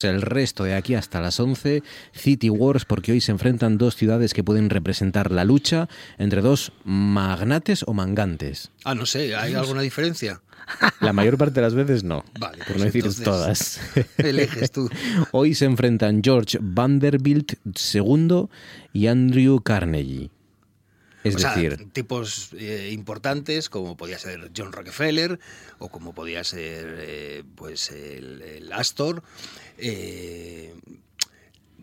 El resto de aquí hasta las 11, City Wars, porque hoy se enfrentan dos ciudades que pueden representar la lucha entre dos magnates o mangantes. Ah, no sé, ¿hay alguna diferencia? La mayor parte de las veces no. Vale, por pues no decir todas. Eliges tú. Hoy se enfrentan George Vanderbilt II y Andrew Carnegie. Es O sea, decir, tipos eh, importantes como podía ser John Rockefeller o como podía ser eh, pues el, el Astor, eh,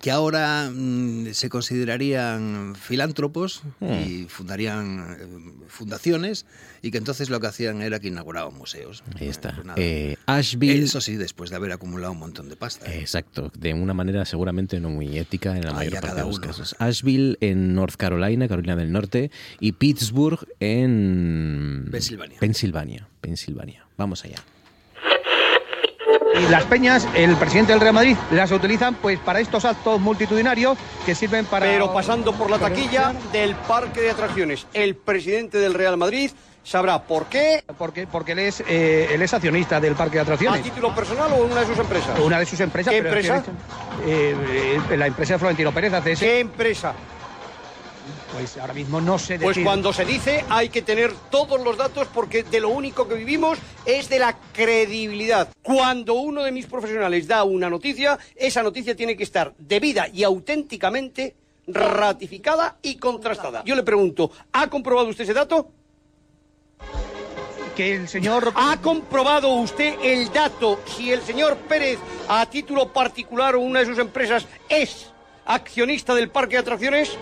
que ahora mm, se considerarían filántropos y fundarían eh, fundaciones y que entonces lo que hacían era que inauguraban museos. ahí está. Pues nada. Eh, Asheville. Eso sí, después de haber acumulado un montón de pasta. ¿eh? Exacto, de una manera seguramente no muy ética en la mayor parte de los uno. casos. Asheville en North Carolina, Carolina del Norte, y Pittsburgh en Pensilvania. Pensilvania, Pensilvania. Vamos allá. Y las peñas, el presidente del Real Madrid, las utilizan pues para estos actos multitudinarios que sirven para... Pero pasando por la taquilla del parque de atracciones, el presidente del Real Madrid sabrá por qué, Porque, porque él, es, eh, él es accionista del parque de a atracciones. título personal o en una de sus empresas. Una de sus empresas. ¿Qué pero es empresa? que, eh, eh, la empresa de Florentino Pérez hace ese. ¿Qué empresa? Pues ahora mismo no sé Pues cuando se dice hay que tener todos los datos porque de lo único que vivimos es de la credibilidad. Cuando uno de mis profesionales da una noticia, esa noticia tiene que estar debida y auténticamente ratificada y contrastada. Yo le pregunto, ¿ha comprobado usted ese dato? Que el señor... ¿Ha comprobado usted el dato si el señor Pérez, a título particular o una de sus empresas, es accionista del parque de atracciones?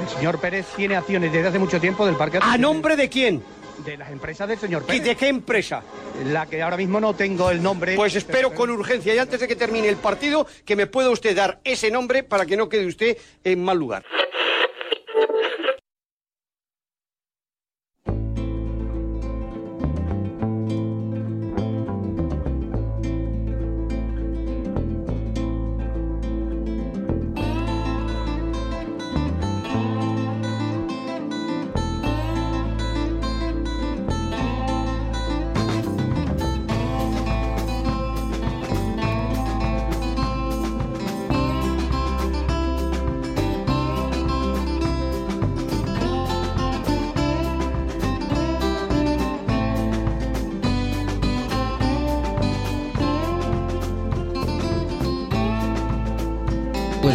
El señor Pérez tiene acciones desde hace mucho tiempo del parque ¿A nombre de quién? De las empresas del señor ¿Y Pérez. de qué empresa? La que ahora mismo no tengo el nombre. Pues espero con urgencia y antes de que termine el partido que me pueda usted dar ese nombre para que no quede usted en mal lugar.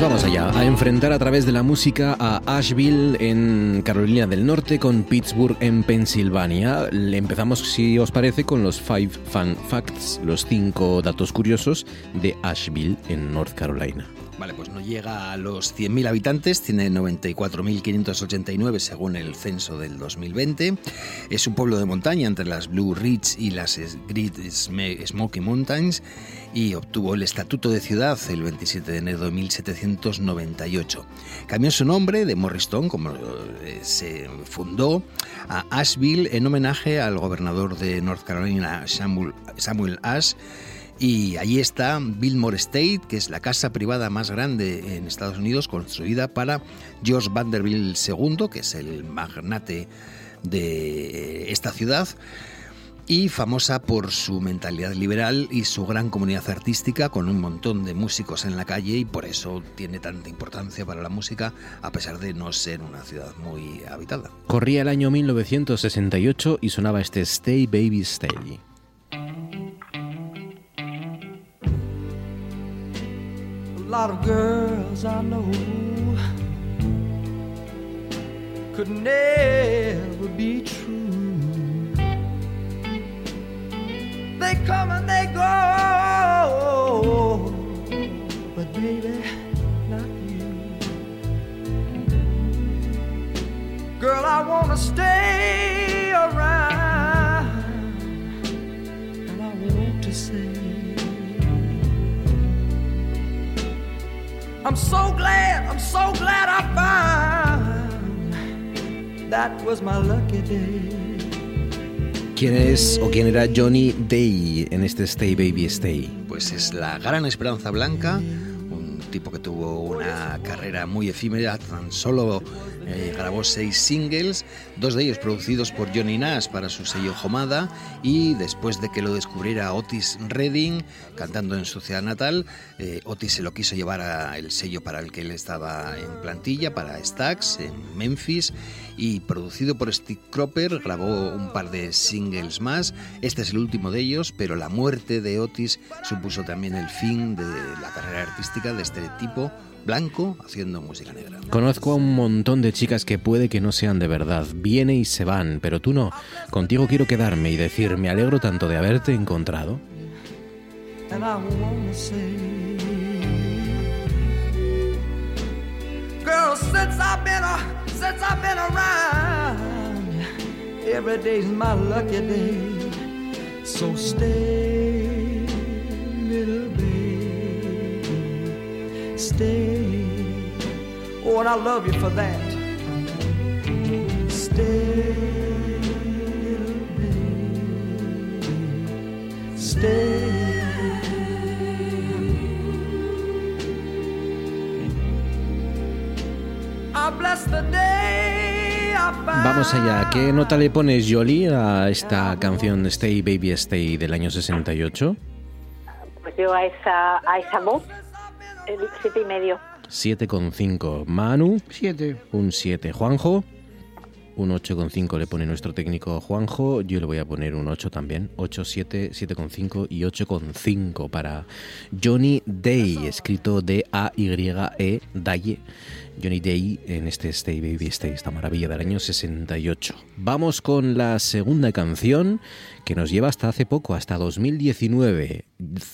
Vamos allá, a enfrentar a través de la música a Asheville en Carolina del Norte con Pittsburgh en Pensilvania. Empezamos, si os parece, con los Five Fun Facts, los cinco datos curiosos de Asheville en North Carolina. Vale, pues no llega a los 100.000 habitantes, tiene 94.589 según el censo del 2020. Es un pueblo de montaña entre las Blue Ridge y las Great Smoky Mountains y obtuvo el estatuto de ciudad el 27 de enero de 1798. Cambió su nombre de Morristown, como eh, se fundó, a Asheville en homenaje al gobernador de North Carolina, Samuel, Samuel Ash, y allí está Billmore State, que es la casa privada más grande en Estados Unidos, construida para George Vanderbilt II, que es el magnate de esta ciudad, y famosa por su mentalidad liberal y su gran comunidad artística, con un montón de músicos en la calle, y por eso tiene tanta importancia para la música, a pesar de no ser una ciudad muy habitada. Corría el año 1968 y sonaba este Stay Baby Stay. Lot of girls I know could never be true. They come and they go, but baby, not you. Girl, I wanna stay I'm so glad, I'm so glad I found that was my lucky day. ¿Quién es o quién era Johnny Day en este Stay Baby Stay? Pues es la gran esperanza blanca, un tipo que tuvo una carrera muy efímera, tan solo eh, grabó seis singles, dos de ellos producidos por Johnny Nash para su sello Homada y después de que lo descubriera Otis Redding cantando en su ciudad natal, eh, Otis se lo quiso llevar al sello para el que él estaba en plantilla, para Stax, en Memphis y producido por Steve Cropper grabó un par de singles más, este es el último de ellos, pero la muerte de Otis supuso también el fin de la carrera artística de este tipo blanco haciendo música negra. Conozco a un montón de chicas que puede que no sean de verdad, viene y se van, pero tú no. Contigo quiero quedarme y decir, me alegro tanto de haberte encontrado. And I wanna say, girl, since I've been a, since I've been around, every day's my lucky day. So stay, Oh, and I love you for that. Stay, little baby, stay. I bless the day I found Vamos allá, ¿qué nota le pones, Jolie, a esta canción Stay Baby Stay del año 68? Pues yo a esa, a esa voz, el siete y medio. 7,5. Manu, Siete. un 7. Juanjo, un 8,5 le pone nuestro técnico Juanjo. Yo le voy a poner un 8 también. 8, 7, 7,5 y 8,5 para Johnny Day, escrito D-A-Y-E, Daye. Johnny Day en este Stay Baby Stay, esta maravilla del año 68. Vamos con la segunda canción que nos lleva hasta hace poco, hasta 2019.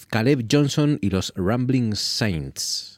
Caleb Johnson y los Rambling Saints.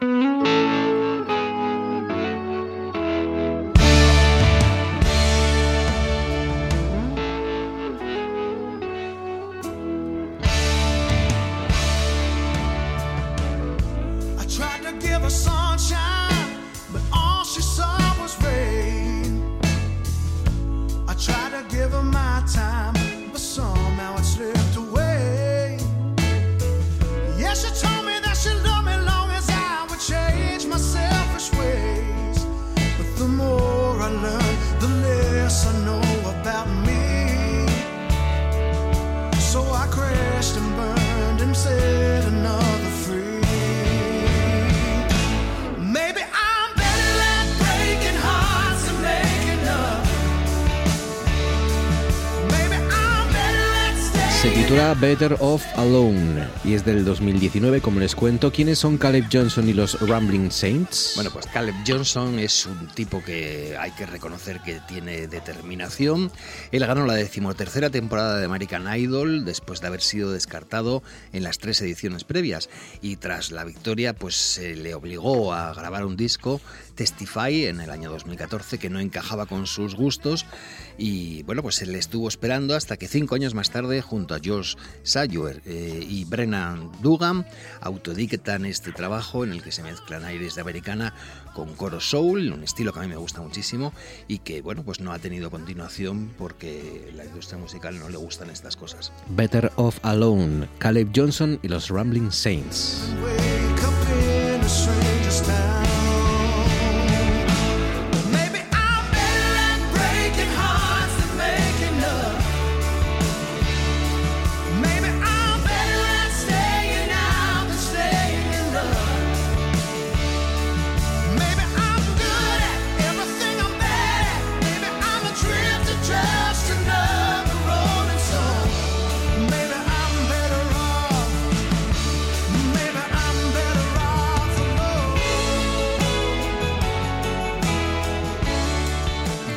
Titula Better Off Alone y es del 2019, como les cuento. ¿Quiénes son Caleb Johnson y los Rambling Saints? Bueno, pues Caleb Johnson es un tipo que hay que reconocer que tiene determinación. Él ganó la decimotercera temporada de American Idol después de haber sido descartado en las tres ediciones previas y tras la victoria pues se le obligó a grabar un disco Testify en el año 2014 que no encajaba con sus gustos y bueno pues se le estuvo esperando hasta que cinco años más tarde junto a George Sayer eh, y Brennan Dugan autodictan este trabajo en el que se mezclan aires de americana con coro soul, un estilo que a mí me gusta muchísimo y que bueno pues no ha tenido continuación porque la industria musical no le gustan estas cosas. Better Off Alone, Caleb Johnson y los Rambling Saints.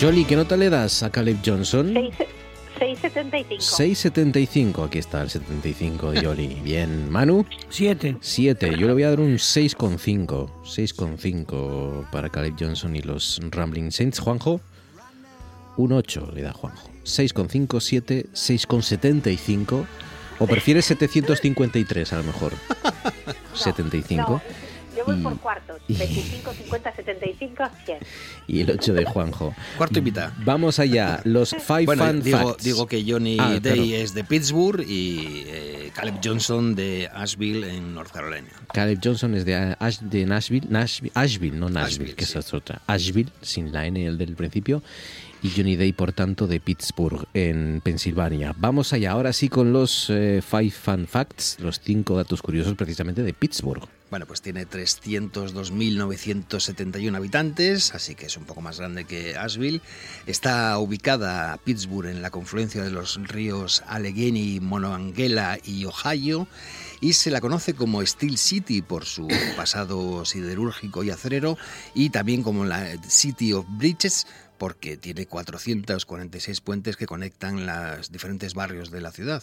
Jolly, ¿qué nota le das a Caleb Johnson? Seis- 6,75. 6,75. Aquí está el 75 de Jolly. Bien. Manu, Siete. 7. Yo le voy a dar un 6,5. 6,5 para Caleb Johnson y los Rambling Saints. Juanjo, un 8 le da Juanjo. 6,5, 7, 6,75. O prefieres 753 a lo mejor. 75. Yo voy Y- por cuartos. y- 25, 50, 75, 100. Y el 8 de Juanjo. Cuarto y mitad. Vamos allá, los Five Bueno, Fun digo, Facts. digo que Johnny Ah, Day claro. es de Pittsburgh y eh, Caleb Johnson de Asheville en North Carolina. Caleb Johnson es de, Ash- de Nashville, Nashville, Asheville, no Nashville, Asheville, que sí. esa es otra. Asheville, sin la N el del principio. Y Johnny Day, por tanto, de Pittsburgh, en Pensilvania. Vamos allá, ahora sí, con los eh, Five Fun Facts, los cinco datos curiosos precisamente de Pittsburgh. Bueno, pues tiene 302.971 habitantes, así que es un poco más grande que Asheville. Está ubicada Pittsburgh en la confluencia de los ríos Allegheny, Monongahela y Ohio. Y se la conoce como Steel City por su pasado siderúrgico y acerero y también como la City of Bridges porque tiene 446 puentes que conectan los diferentes barrios de la ciudad.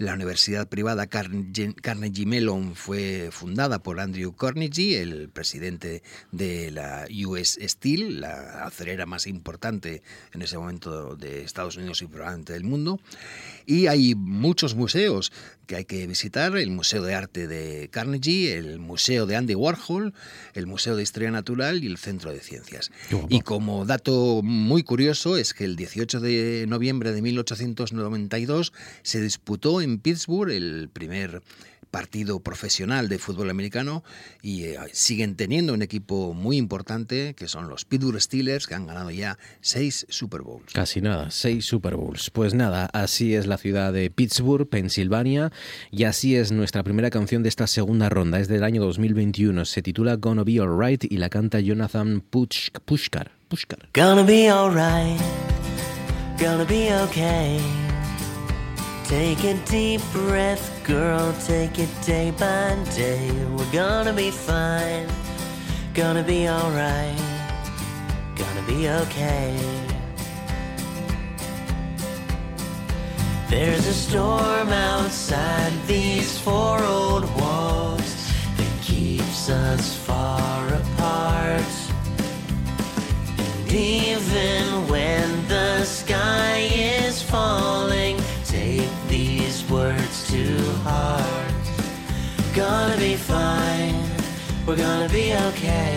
La universidad privada Carnegie Mellon fue fundada por Andrew Carnegie, el presidente de la US Steel, la acerera más importante en ese momento de Estados Unidos y probablemente del mundo. Y hay muchos museos que hay que visitar, el Museo de Arte de Carnegie, el Museo de Andy Warhol, el Museo de Historia Natural y el Centro de Ciencias. Y como dato muy curioso es que el 18 de noviembre de 1892 se disputó en Pittsburgh el primer partido profesional de fútbol americano y eh, siguen teniendo un equipo muy importante que son los Pittsburgh Steelers que han ganado ya seis Super Bowls. Casi nada, seis Super Bowls. Pues nada, así es la ciudad de Pittsburgh, Pensilvania, y así es nuestra primera canción de esta segunda ronda. Es del año 2021, se titula Gonna Be Alright y la canta Jonathan Puch- Pushkar. Pushkar. Gonna be alright, gonna be okay. Take a deep breath, girl, take it day by day. We're gonna be fine, gonna be alright, gonna be okay. There's a storm outside these four old heart. Gonna be fine, we're gonna be okay.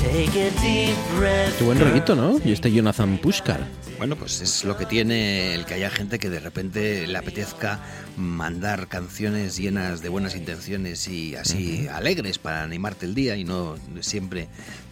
Take a deep breath. Qué buen rollito, ¿no? Y este Jonathan Pushkar. Bueno, pues es lo que tiene el que haya gente que de repente le apetezca mandar canciones llenas de buenas intenciones y así alegres para animarte el día y no siempre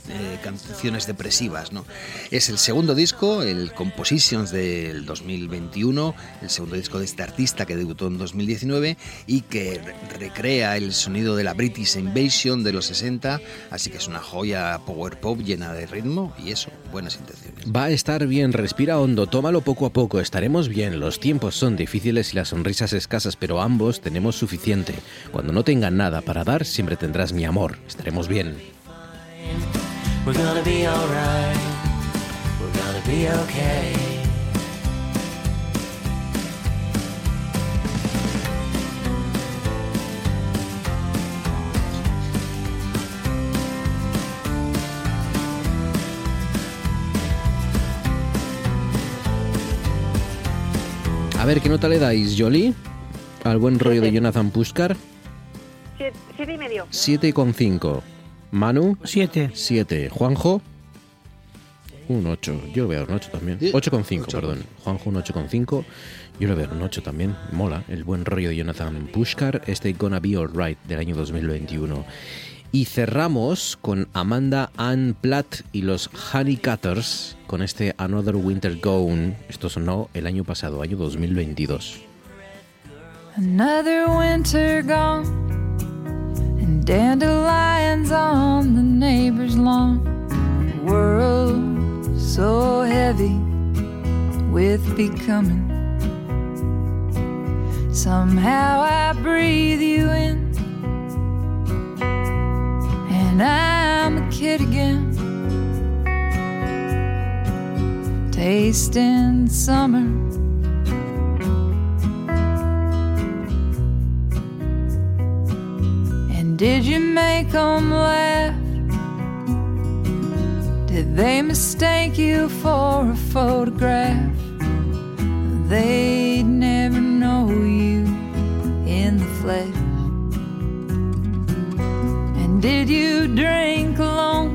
eh, canciones depresivas, ¿no? Es el segundo disco, el Compositions del 2021, el segundo disco de este artista que debutó en 2019 y que re- recrea el sonido de la British Invasion de los 60, así que es una joya power pop llena de ritmo y eso, buenas intenciones. Va a estar bien, respira hondo, tómalo poco a poco, estaremos bien. Los tiempos son difíciles y las sonrisas escasas, pero ambos tenemos suficiente. Cuando no tengan nada para dar, siempre tendrás mi amor. Estaremos bien. We're gonna be alright. We're gonna be okay. A ver, ¿qué nota le dais, Jolie? Al buen rollo de Jonathan Pushkar. Siete, siete y medio. 7,5. Manu. 7. 7. Juanjo. Un 8. Yo le voy a dar un 8 también. 8,5, perdón. Juanjo un 8,5. Yo le voy a dar un 8 también. Mola. El buen rollo de Jonathan Pushkar. Este Gonna Be Alright del año 2021. Y cerramos con Amanda Ann Platt y los Honey Cutters con este Another Winter Gone. Esto sonó el año pasado, año 2022. Another winter gone, dandelions on the neighbor's lawn. World so heavy with becoming. Somehow I breathe you in, and I'm a kid again. Tasting summer. Did you make them laugh? Did they mistake you for a photograph? They'd never know you in the flesh. And did you drink alone?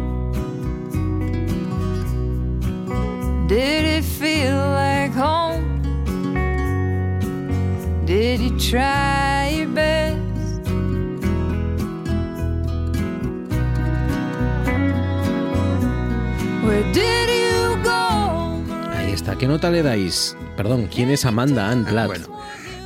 Did it feel like home? Did you try Está. ¿Qué nota le dais? Perdón, ¿quién es Amanda Ann Platt? Bueno,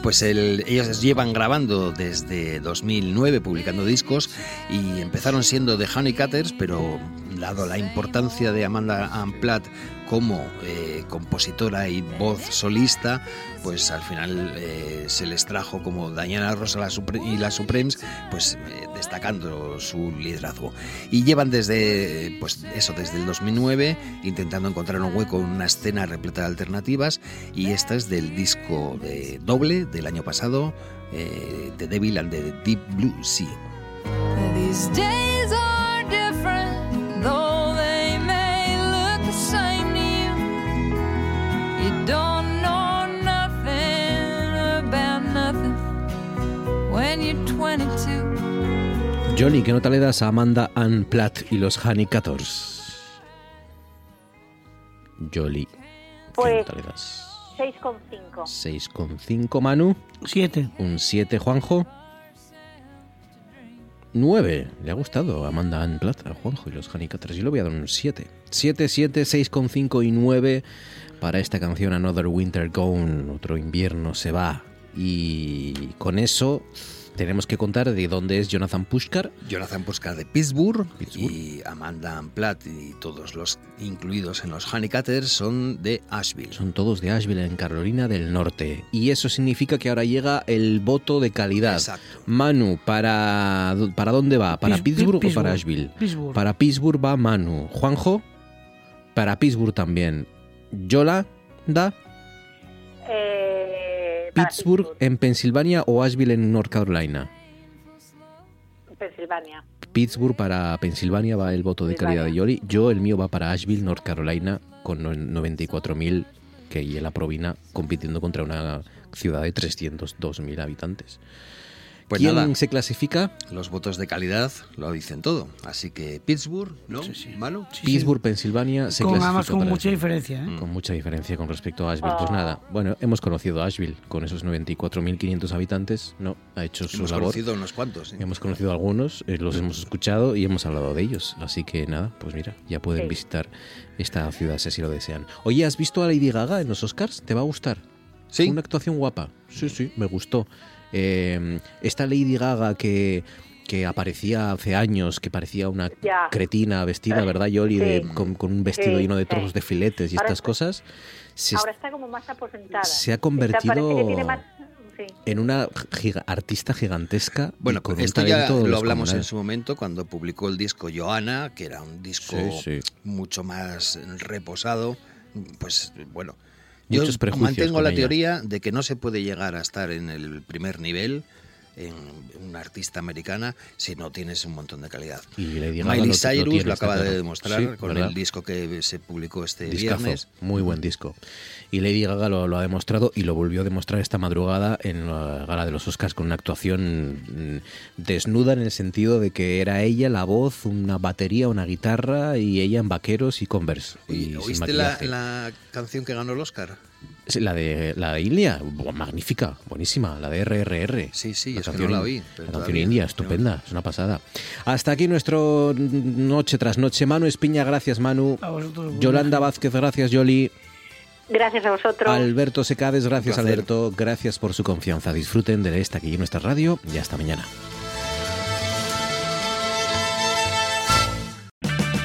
pues el- ellos llevan grabando desde 2009, publicando discos, y empezaron siendo The Honeycutters, pero dado la importancia de Amanda Ann Platt como eh, compositora y voz solista, pues al final eh, se les trajo como Diana Rosa la y las Supremes, pues eh, destacando su liderazgo. Y llevan desde, pues eso, desde el 2009 intentando encontrar un hueco en una escena repleta de alternativas y esta es del disco de doble del año pasado, eh, The Devil and the Deep Blue Sea. Johnny, ¿qué nota le das a Amanda Ann Platt y los Honeycutters? Jolie, ¿qué Pues nota le das? 6,5. 6,5 Manu. 7. Un 7 Juanjo. 9. Le ha gustado Amanda Ann Platt a Juanjo y los Honeycutters. Yo le voy a dar un 7. 7, 7, 6,5 y 9 para esta canción Another Winter Gone. Otro invierno se va. Y con eso tenemos que contar de dónde es Jonathan Pushkar. Jonathan Puskar de Pittsburgh, y Amanda Platt y todos los incluidos en los Honeycutters son de Asheville. Son todos de Asheville, en Carolina del Norte. Y eso significa que ahora llega el voto de calidad. Exacto. Manu, ¿para, ¿para dónde va? ¿Para Pis- Pittsburgh, o Pittsburgh. para Asheville? Pittsburgh. Para Pittsburgh va Manu. Juanjo, para Pittsburgh también. Yola, Pittsburgh en Pensilvania o Asheville en North Carolina. Pensilvania. Pittsburgh para Pensilvania va el voto de calidad de Yoli. Yo, el mío va para Asheville, North Carolina, con no- 94.000 que y la Provina compitiendo contra una ciudad de 302.000 habitantes. Pues ¿Quién nada. se clasifica? Los votos de calidad lo dicen todo. Así que Pittsburgh, ¿no? ¿Malo? Pittsburgh, Pensilvania, se Con, clasifica además con para mucha diferencia. ¿eh? Con mucha diferencia con respecto a Asheville. Pues nada, bueno, hemos conocido a Asheville con esos 94.500 habitantes. No, ha hecho su Hemos labor. conocido unos cuantos. ¿eh? Hemos conocido a algunos, eh, los hemos escuchado y hemos hablado de ellos. Así que nada, pues mira, ya pueden Sí. visitar esta ciudad si así lo desean. Oye, ¿has visto a Lady Gaga en los Oscars? ¿Te va a gustar? Sí. Una actuación guapa. Sí, sí, me gustó. Eh, esta Lady Gaga que, que aparecía hace años, que parecía una Ya. cretina vestida, ¿verdad, Yoli? De- Sí. con, con un vestido Sí, lleno de sí. trozos de filetes y Ahora estas está- cosas. Se Ahora está como más aposentada. se ha convertido- sí. en una giga- artista gigantesca. Bueno, con un esto ya lo hablamos en su momento cuando publicó el disco Johanna, que era un disco Sí, sí. mucho más reposado. Pues bueno, Muchos yo prejuicios mantengo la teoría de que no se puede llegar a estar en el primer nivel en una artista americana si no tienes un montón de calidad. Y Lady Gaga Miley Cyrus lo acaba de demostrar Sí, con ¿verdad? el disco que se publicó este Discazo, viernes. muy buen disco. Y Lady Gaga lo, lo ha demostrado y lo volvió a demostrar esta madrugada en la gala de los Oscars con una actuación mm, desnuda en el sentido de que era ella la voz, una batería, una guitarra y ella en vaqueros y Converse. y sin ¿Oíste la, la canción que ganó el Oscar? La de la de India, buah, magnífica, buenísima, la de RRR. Sí, sí, es que canción no la oí, La canción india, no. estupenda, es una pasada. Hasta aquí nuestro noche tras noche. Manu Espiña, gracias Manu. A vosotros, buen Yolanda Vázquez, gracias Yoli. Gracias a vosotros. Alberto Secades, gracias. Alberto, gracias por su confianza. Disfruten de esta aquí en nuestra radio y hasta mañana.